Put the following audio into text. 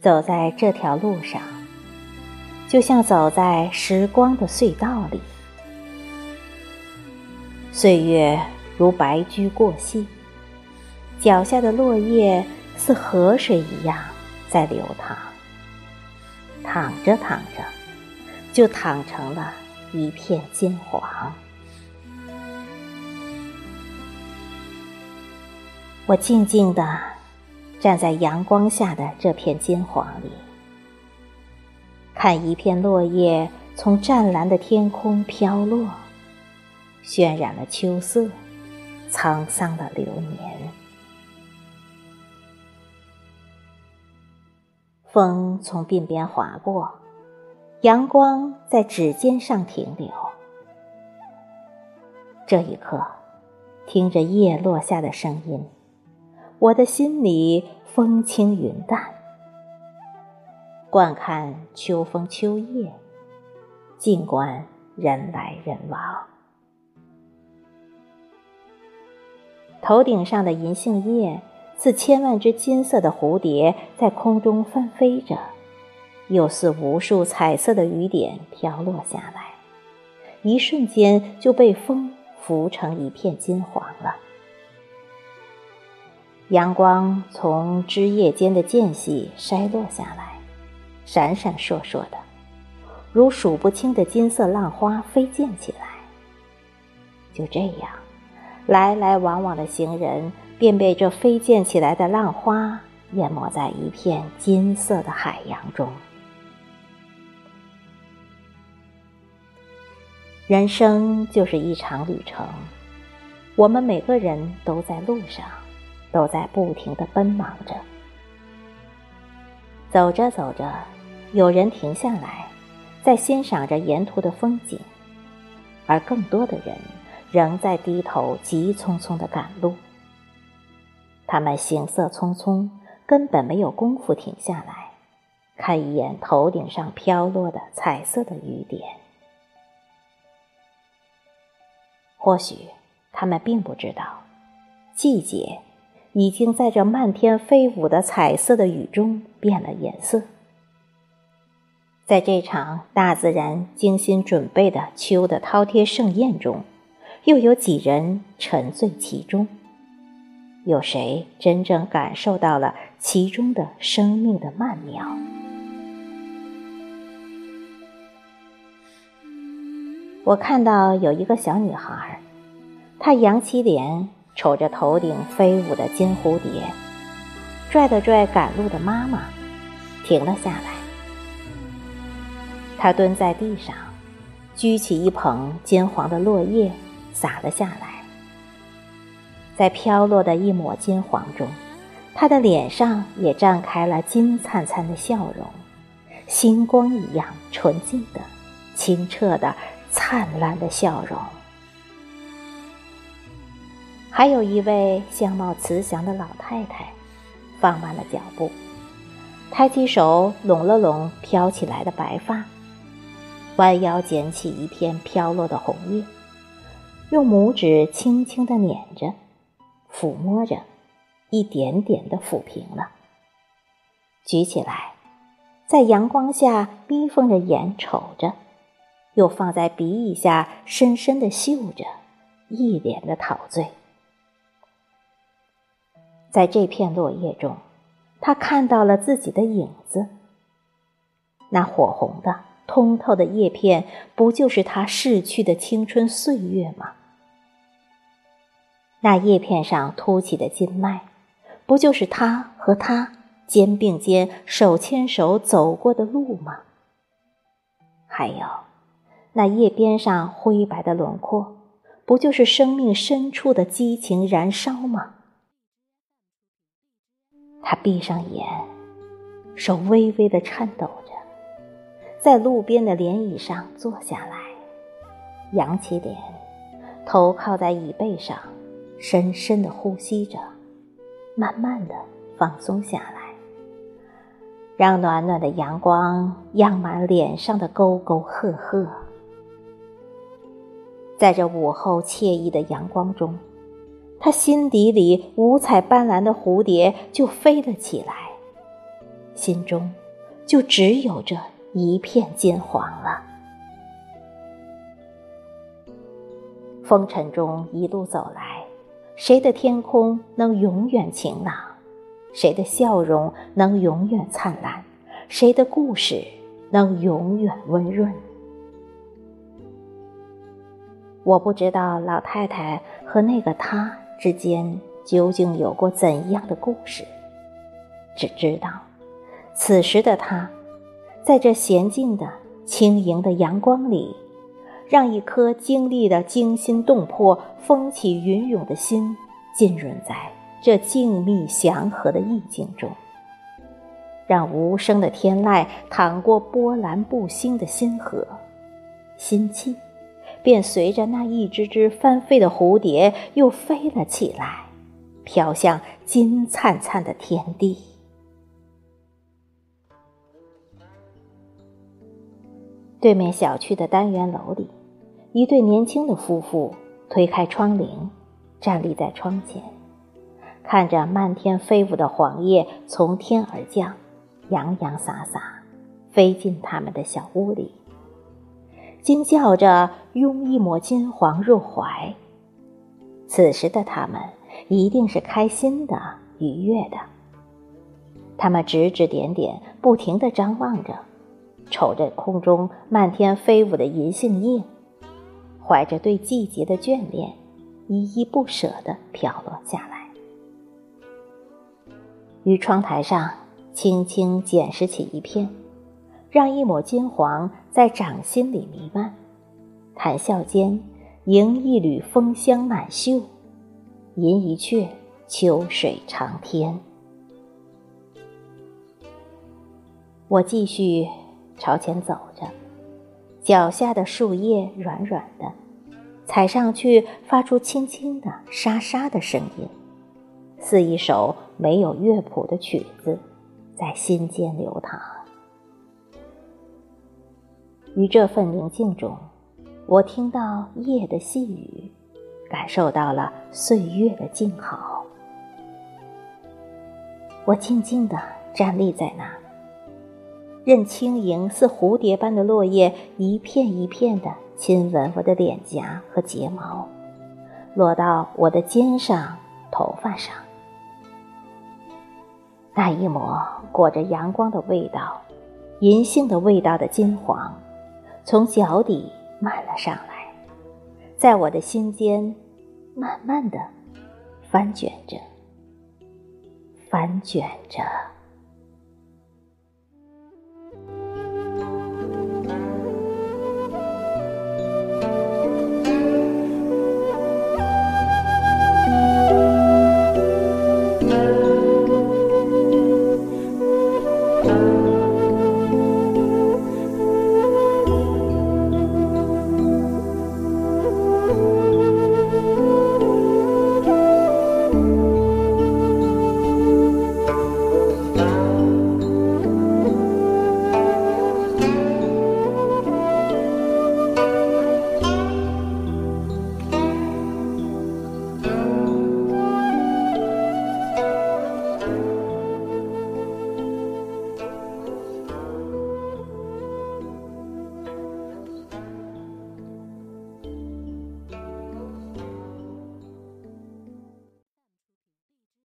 走在这条路上，就像走在时光的隧道里。岁月如白驹过隙，脚下的落叶似河水一样在流淌。淌着淌着，就淌成了一片金黄。我静静地站在阳光下的这片金黄里，看一片落叶从湛蓝的天空飘落，渲染了秋色，沧桑的流年。风从鬓边划过，阳光在指尖上停留。这一刻，听着叶落下的声音。我的心里风轻云淡，观看秋风秋叶，尽管人来人往。头顶上的银杏叶似千万只金色的蝴蝶在空中翻飞着，又似无数彩色的雨点飘落下来，一瞬间就被风拂成一片金黄了。阳光从枝叶间的间隙筛落下来，闪闪烁烁的，如数不清的金色浪花飞溅起来。就这样，来来往往的行人便被这飞溅起来的浪花淹没在一片金色的海洋中。人生就是一场旅程，我们每个人都在路上。都在不停的奔忙着，走着走着，有人停下来，在欣赏着沿途的风景，而更多的人仍在低头急匆匆的赶路。他们行色匆匆，根本没有功夫停下来，看一眼头顶上飘落的彩色的雨点。或许他们并不知道，季节。已经在这漫天飞舞的彩色的雨中变了颜色。在这场大自然精心准备的秋的饕餮盛宴中，又有几人沉醉其中？有谁真正感受到了其中的生命的曼妙？我看到有一个小女孩，她扬起脸。瞅着头顶飞舞的金蝴蝶，拽了拽赶路的妈妈，停了下来。他蹲在地上，掬起一捧金黄的落叶，洒了下来。在飘落的一抹金黄中，他的脸上也绽开了金灿灿的笑容，星光一样纯净的、清澈的、灿烂的笑容。还有一位相貌慈祥的老太太，放慢了脚步，抬起手拢了拢飘起来的白发，弯腰捡起一片飘落的红叶，用拇指轻轻地捻着，抚摸着，一点点地抚平了。举起来，在阳光下眯缝着眼瞅着，又放在鼻翼下深深地嗅着，一脸的陶醉。在这片落叶中，他看到了自己的影子。那火红的、通透的叶片，不就是他逝去的青春岁月吗？那叶片上凸起的筋脉，不就是他和他肩并肩、手牵手走过的路吗？还有，那叶边上灰白的轮廓，不就是生命深处的激情燃烧吗？他闭上眼，手微微的颤抖着，在路边的莲椅上坐下来，扬起脸，头靠在椅背上，深深的呼吸着，慢慢的放松下来，让暖暖的阳光漾满脸上的沟沟壑壑。在这午后惬意的阳光中。他心底里五彩斑斓的蝴蝶就飞了起来，心中就只有这一片金黄了。风尘中一路走来，谁的天空能永远晴朗？谁的笑容能永远灿烂？谁的故事能永远温润？我不知道老太太和那个他之间究竟有过怎样的故事，只知道，此时的他，在这娴静的、轻盈的阳光里。让一颗经历了惊心动魄、风起云涌的心，浸润在这静谧祥和的意境中；让无声的天籁淌过波澜不兴的心河，心气便随着那一只只翻飞的蝴蝶又飞了起来，飘向金灿灿的天地。对面小区的单元楼里。一对年轻的夫妇推开窗棂，站立在窗前，看着漫天飞舞的黄叶从天而降，洋洋洒洒飞进他们的小屋里，惊叫着拥一抹金黄入怀。此时的他们一定是开心的、愉悦的。他们指指点点，不停地张望着，瞅着空中漫天飞舞的银杏叶。怀着对季节的眷恋，依依不舍地飘落下来，于窗台上轻轻捡拾起一片，让一抹金黄在掌心里弥漫，谈笑间迎一缕风香满袖，吟一阙秋水长天。我继续朝前走着。脚下的树叶软软的，踩上去发出轻轻的沙沙的声音，似一首没有乐谱的曲子，在心间流淌。于这份宁静中，我听到夜的细语，感受到了岁月的静好。我静静地站立在那。任轻盈似蝴蝶般的落叶一片一片的亲吻我的脸颊和睫毛，落到我的肩上、头发上。那一抹裹着阳光的味道、银杏的味道的金黄，从脚底漫了上来，在我的心间慢慢的翻卷着，翻卷着。